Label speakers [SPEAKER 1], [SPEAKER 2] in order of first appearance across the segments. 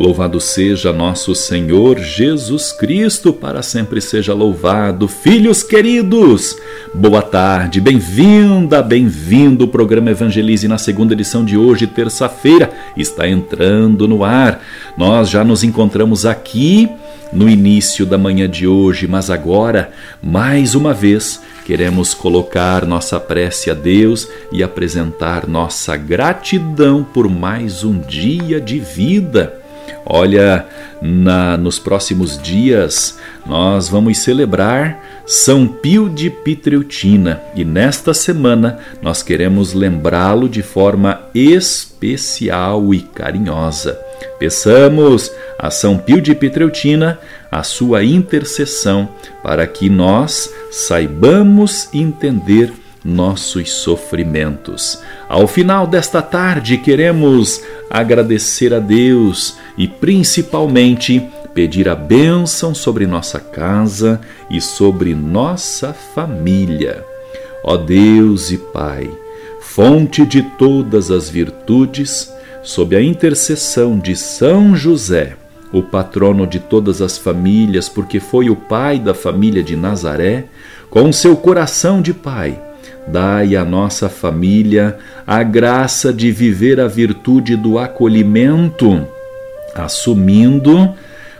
[SPEAKER 1] Louvado seja nosso Senhor Jesus Cristo, para sempre seja louvado. Filhos queridos, boa tarde, bem-vinda, bem-vindo. O programa Evangelize na segunda edição de hoje, terça-feira, está entrando no ar. Nós já nos encontramos aqui no início da manhã de hoje, mas agora, mais uma vez, queremos colocar nossa prece a Deus e apresentar nossa gratidão por mais um dia de vida. Olha, na, nos próximos dias nós vamos celebrar São Pio de Pitreutina e nesta semana nós queremos lembrá-lo de forma especial e carinhosa. Peçamos a São Pio de Pitreutina a sua intercessão para que nós saibamos entender nossos sofrimentos. Ao final desta tarde, queremos agradecer a Deus e principalmente pedir a bênção sobre nossa casa e sobre nossa família. Ó Deus e Pai, fonte de todas as virtudes, sob a intercessão de São José, o patrono de todas as famílias, porque foi o pai da família de Nazaré, com seu coração de pai Dai à nossa família a graça de viver a virtude do acolhimento, assumindo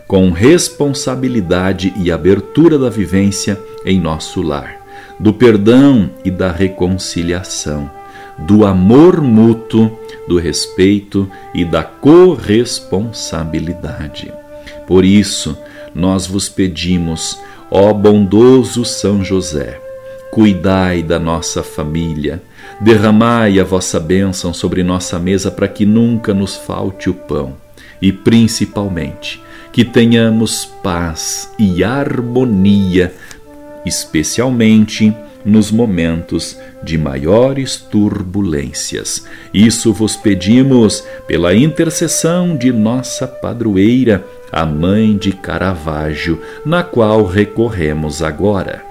[SPEAKER 1] com responsabilidade e abertura da vivência em nosso lar, do perdão e da reconciliação, do amor mútuo, do respeito e da corresponsabilidade. Por isso, nós vos pedimos, ó bondoso São José, Cuidai da nossa família, derramai a vossa bênção sobre nossa mesa para que nunca nos falte o pão e, principalmente, que tenhamos paz e harmonia, especialmente nos momentos de maiores turbulências. Isso vos pedimos pela intercessão de nossa padroeira, a Mãe de Caravaggio, na qual recorremos agora.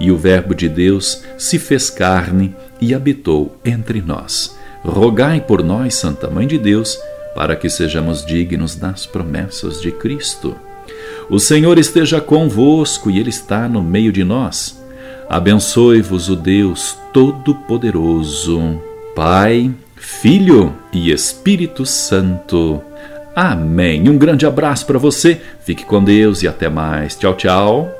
[SPEAKER 1] E o Verbo de Deus se fez carne e habitou entre nós. Rogai por nós, Santa Mãe de Deus, para que sejamos dignos das promessas de Cristo. O Senhor esteja convosco e Ele está no meio de nós. Abençoe-vos o Deus Todo-Poderoso, Pai, Filho e Espírito Santo. Amém. Um grande abraço para você, fique com Deus e até mais. Tchau, tchau.